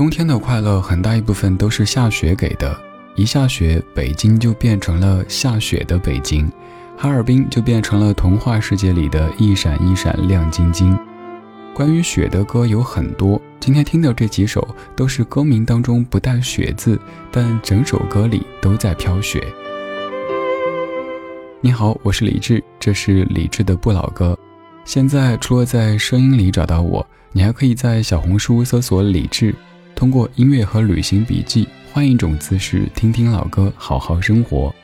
冬天的快乐很大一部分都是下雪给的，一下雪，北京就变成了下雪的北京，哈尔滨就变成了童话世界里的一闪一闪亮晶晶。关于雪的歌有很多，今天听的这几首都是歌名当中不带雪字，但整首歌里都在飘雪。你好，我是李志，这是李志的不老歌。现在除了在声音里找到我，你还可以在小红书搜索李志，通过音乐和旅行笔记换一种姿势听听老歌，好好生活。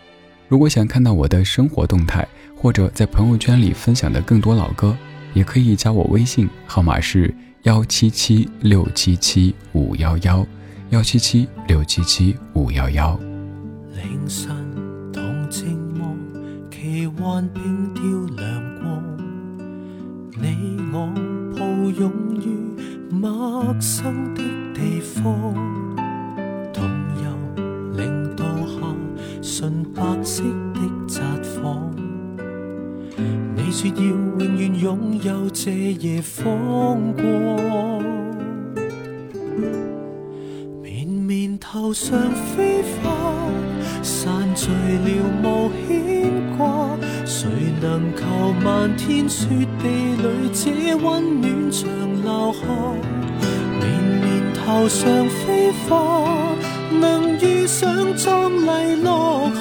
如果想看到我的生活动态，或者在朋友圈里分享的更多老歌，也可以加我微信，号码是幺七七六七七五幺幺，幺七七六七七五幺幺。奇幻并吊亮光，你我抱拥于陌生的地方，同游令到下纯白色的札幌。你说要永远拥有这夜风光，绵绵头上飞花。散聚了无牵挂，谁能求漫天雪地里这温暖长留下？绵绵头上飞花，能遇上壮丽落霞，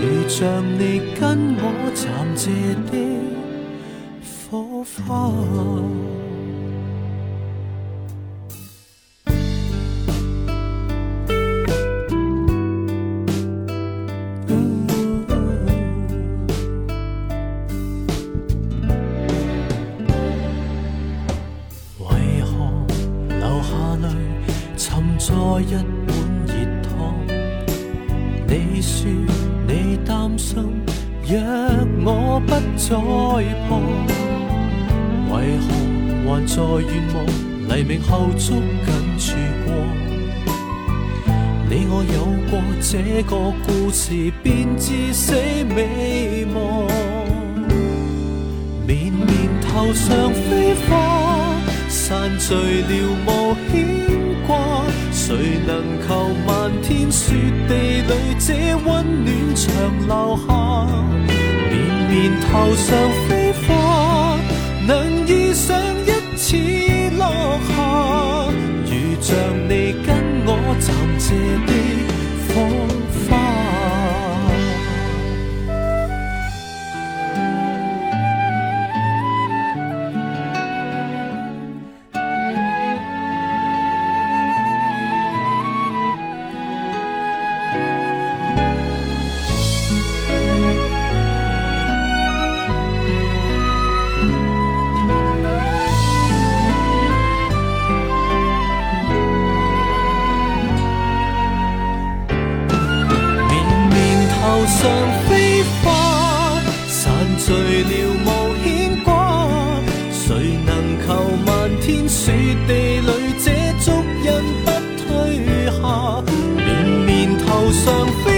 如像你跟我暂借的火花。在旁，为何还在愿望黎明后捉紧曙光？你我有过这个故事，便至死未忘。绵绵头上飞花，散聚了无牵挂。谁能求漫天雪地里这温暖长留下？绵绵头上飞花，能遇上一次落霞，如像你跟我暂借的头上飞花散聚了无牵挂。谁能求漫天雪地里这足印不退下？绵绵头上飞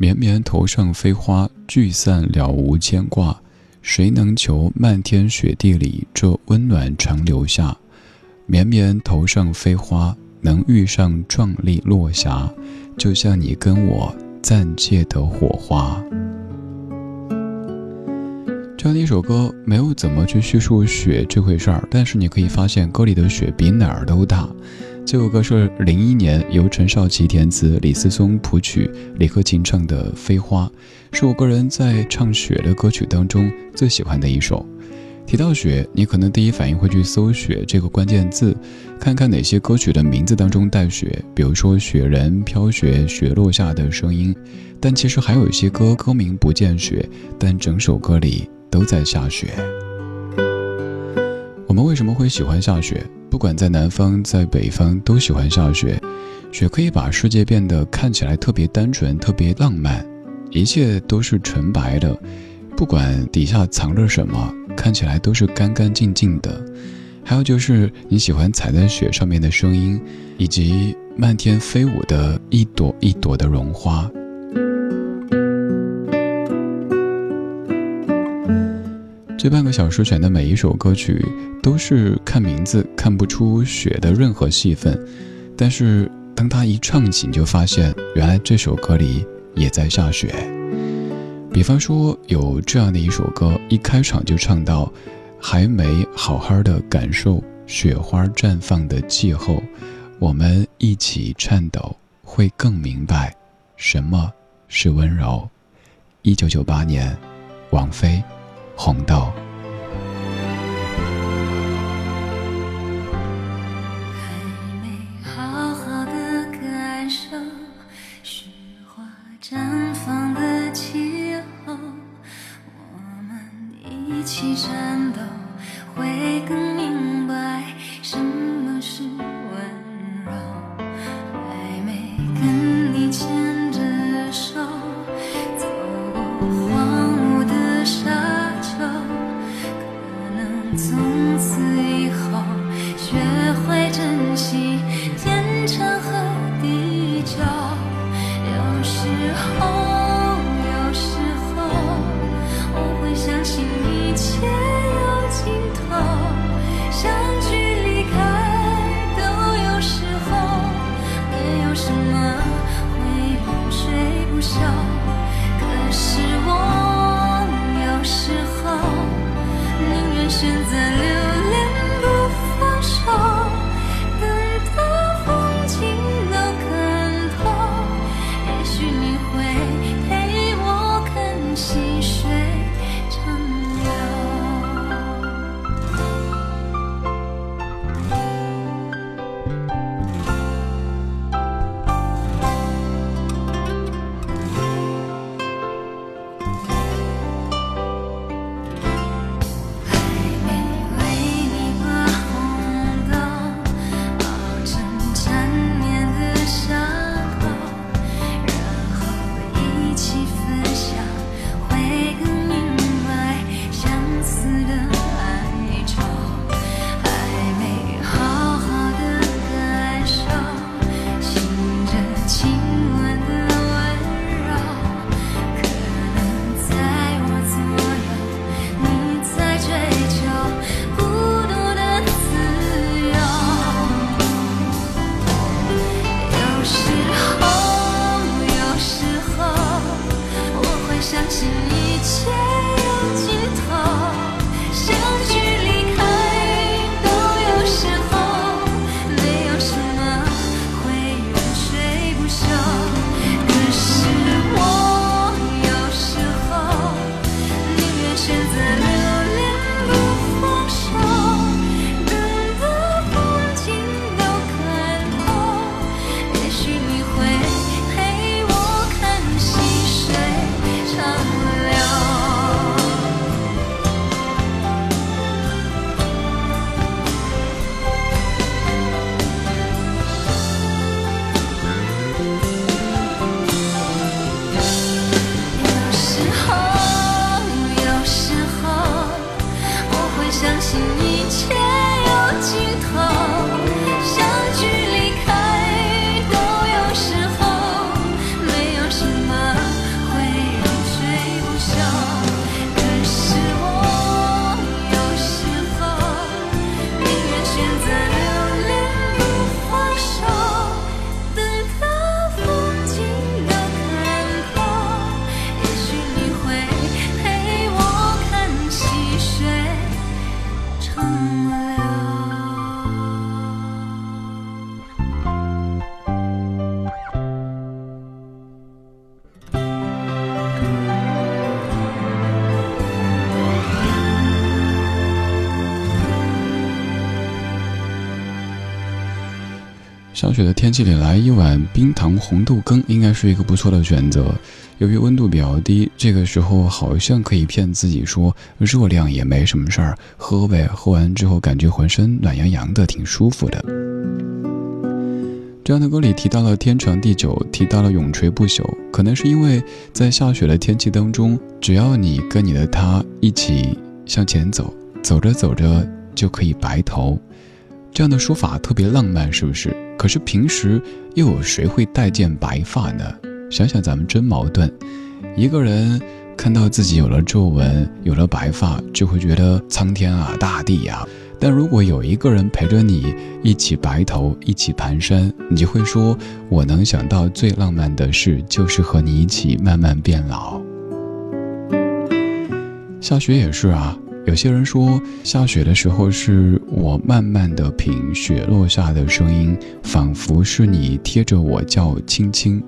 绵绵头上飞花，聚散了无牵挂。谁能求漫天雪地里这温暖长留下？绵绵头上飞花，能遇上壮丽落霞，就像你跟我暂借的火花。这样的一首歌，没有怎么去叙述雪这回事儿，但是你可以发现歌里的雪比哪儿都大。这首歌是零一年由陈少琪填词、李思松谱曲、李克勤唱的《飞花》，是我个人在唱雪的歌曲当中最喜欢的一首。提到雪，你可能第一反应会去搜“雪”这个关键字，看看哪些歌曲的名字当中带雪，比如说“雪人”、“飘雪”、“雪落下的声音”。但其实还有一些歌歌名不见雪，但整首歌里都在下雪。我们为什么会喜欢下雪？不管在南方在北方，都喜欢下雪。雪可以把世界变得看起来特别单纯、特别浪漫，一切都是纯白的，不管底下藏着什么，看起来都是干干净净的。还有就是你喜欢踩在雪上面的声音，以及漫天飞舞的一朵一朵的绒花。这半个小时选的每一首歌曲，都是看名字看不出雪的任何戏份，但是当他一唱起，你就发现原来这首歌里也在下雪。比方说有这样的一首歌，一开场就唱到。还没好好的感受雪花绽放的气候，我们一起颤抖，会更明白什么是温柔。一九九八年，王菲，《红豆还没好好的感受，雪花绽放的气候，我们一起战斗会更。下雪的天气里来一碗冰糖红豆羹，应该是一个不错的选择。由于温度比较低，这个时候好像可以骗自己说热量也没什么事儿，喝呗。喝完之后感觉浑身暖洋洋的，挺舒服的。这样的歌里提到了天长地久，提到了永垂不朽，可能是因为在下雪的天气当中，只要你跟你的他一起向前走，走着走着就可以白头。这样的说法特别浪漫，是不是？可是平时又有谁会待见白发呢？想想咱们真矛盾。一个人看到自己有了皱纹，有了白发，就会觉得苍天啊，大地呀。但如果有一个人陪着你一起白头，一起蹒跚，你就会说：“我能想到最浪漫的事，就是和你一起慢慢变老。”下雪也是啊，有些人说下雪的时候是我慢慢的品雪落下的声音，仿佛是你贴着我叫青青。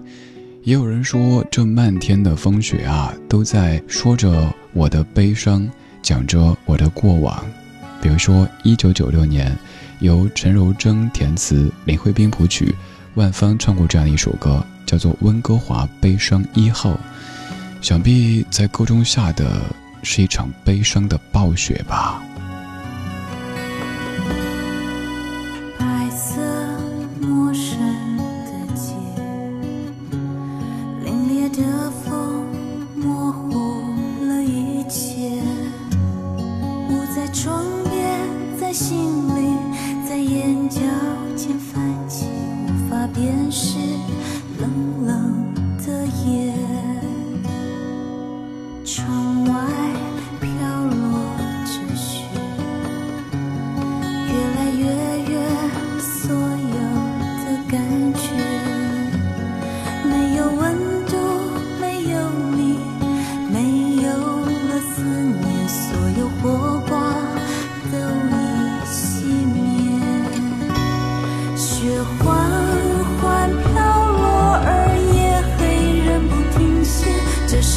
也有人说这漫天的风雪啊，都在说着我的悲伤，讲着我的过往。比如说，一九九六年，由陈柔贞填词，林慧斌谱曲，万芳唱过这样一首歌，叫做《温哥华悲伤一号》。想必在歌中下的是一场悲伤的暴雪吧。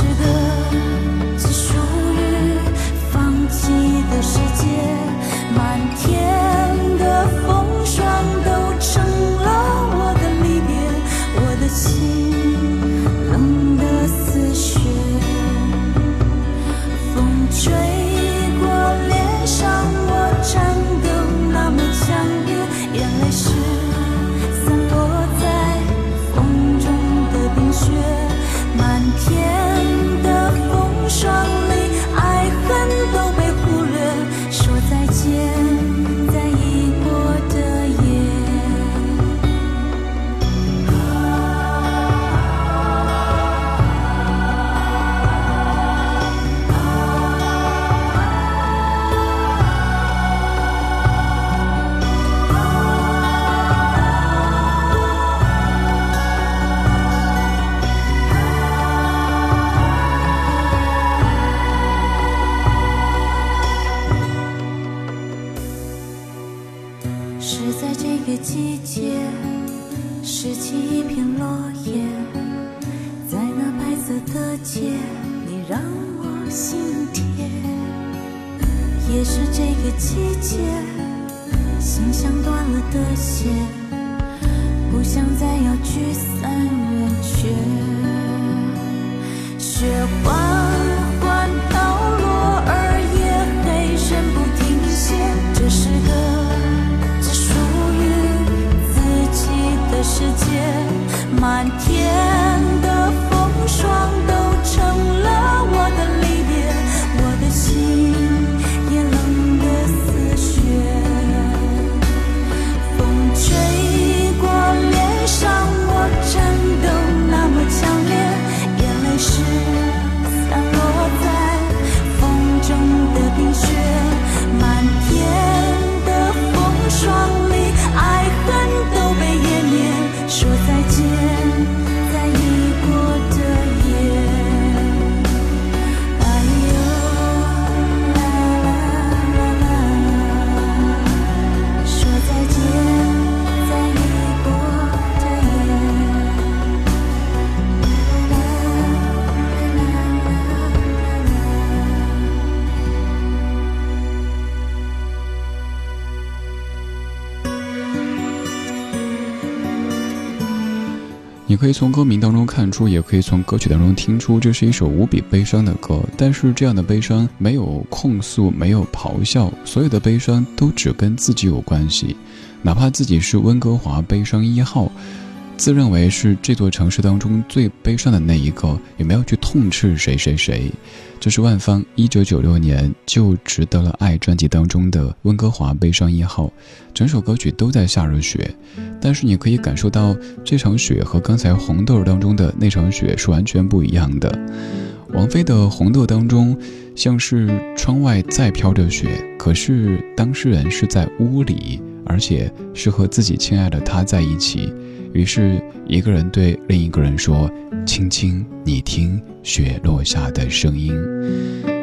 是个只属于放弃的世界，满天。让我心甜，也是这个季节，心像断了的线，不想再要聚散。人却雪花般飘落，而夜黑人不停歇，这是个只属于自己的世界，满天。你可以从歌名当中看出，也可以从歌曲当中听出，这是一首无比悲伤的歌。但是这样的悲伤没有控诉，没有咆哮，所有的悲伤都只跟自己有关系，哪怕自己是温哥华悲伤一号。自认为是这座城市当中最悲伤的那一个，也没有去痛斥谁谁谁。这是万芳一九九六年就值得了爱专辑当中的《温哥华悲伤一号》，整首歌曲都在下着雪，但是你可以感受到这场雪和刚才红豆当中的那场雪是完全不一样的。王菲的红豆当中像是窗外在飘着雪，可是当事人是在屋里，而且是和自己亲爱的他在一起。于是，一个人对另一个人说：“青青，你听雪落下的声音。”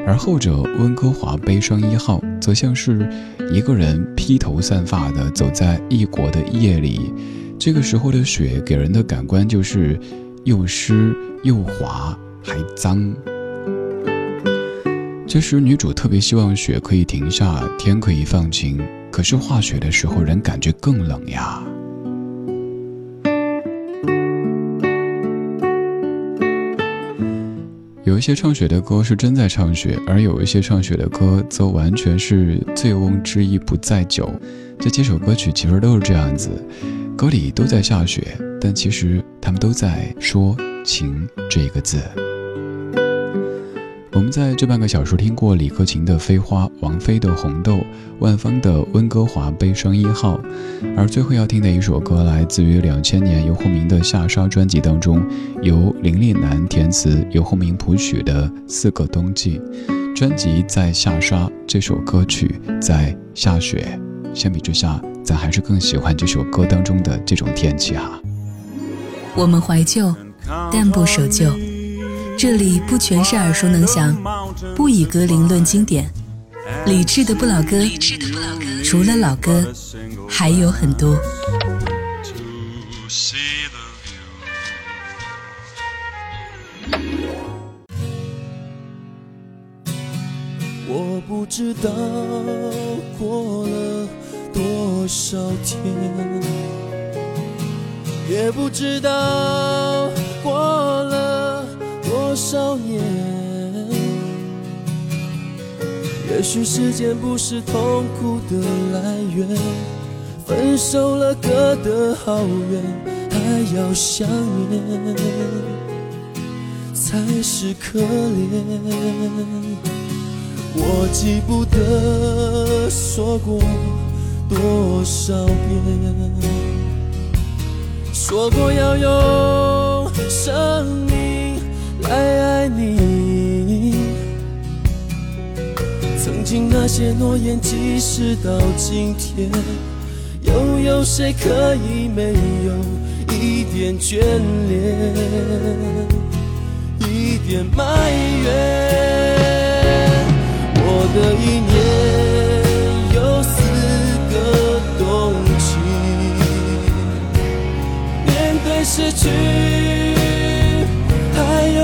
而后者《温哥华悲伤一号》则像是一个人披头散发的走在异国的夜里，这个时候的雪给人的感官就是又湿又滑还脏。这时，女主特别希望雪可以停下，天可以放晴，可是化雪的时候，人感觉更冷呀。有一些唱雪的歌是真在唱雪，而有一些唱雪的歌则完全是醉翁之意不在酒。这几首歌曲其实都是这样子，歌里都在下雪，但其实他们都在说“情”这个字。我们在这半个小时听过李克勤的《飞花》，王菲的《红豆》，万芳的《温哥华悲伤一号》，而最后要听的一首歌来自于两千年游鸿明的《下沙》专辑当中，由林立南填词、游鸿明谱曲的《四个冬季》。专辑在下沙，这首歌曲在下雪。相比之下，咱还是更喜欢这首歌当中的这种天气哈。我们怀旧，但不守旧。这里不全是耳熟能详，不以歌龄论经典，理智的不老歌，除了老歌，还有很多。我不知道过了多少天，也不知道。少年？也许时间不是痛苦的来源，分手了，隔得好远，还要想念，才是可怜。我记不得说过多少遍，说过要用生命。爱爱你，曾经那些诺言，即使到今天，又有谁可以没有一点眷恋，一点埋怨？我的一年有四个冬季，面对失去。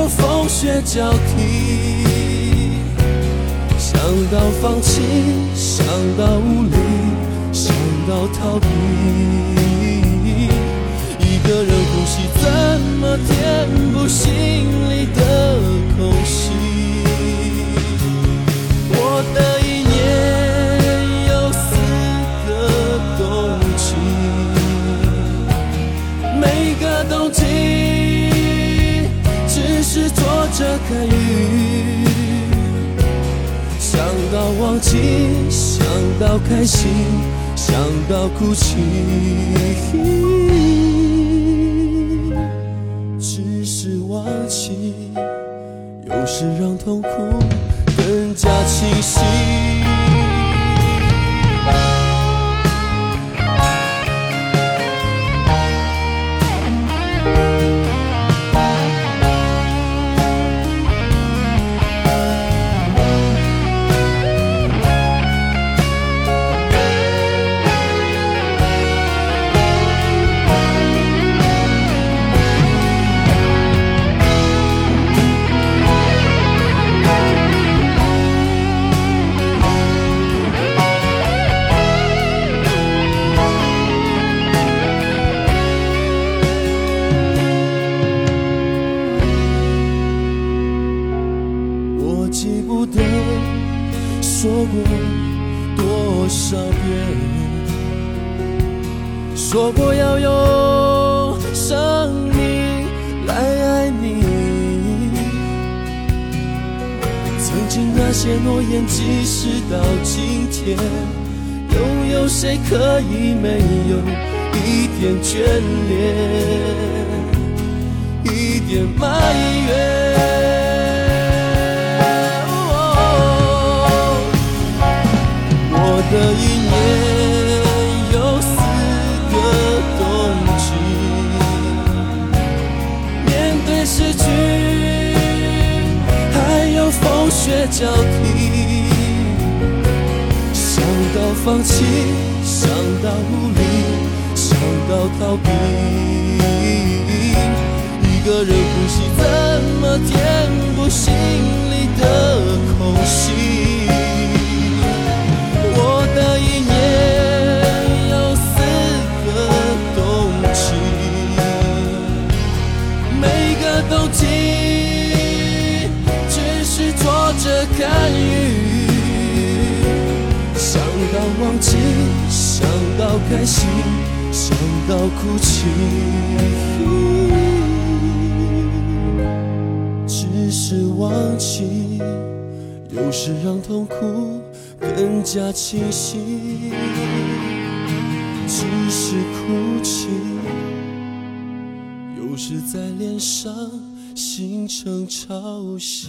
风雪交替，想到放弃，想到无力，想到逃避，一个人呼吸怎么填补心里开雨，想到忘记，想到开心，想到哭泣，只是忘记，有时让痛苦更加清晰。记不得说过多少遍，说过要用生命来爱你。曾经那些诺言，即使到今天，又有谁可以没有一点眷恋？一点埋怨。的一年有四个冬季，面对失去，还有风雪交替，想到放弃，想到无力，想到逃避。一个人呼吸，怎么填补心里的空隙？想到开心，想到哭泣。只是忘记，有时让痛苦更加清晰；只是哭泣，有时在脸上形成潮汐。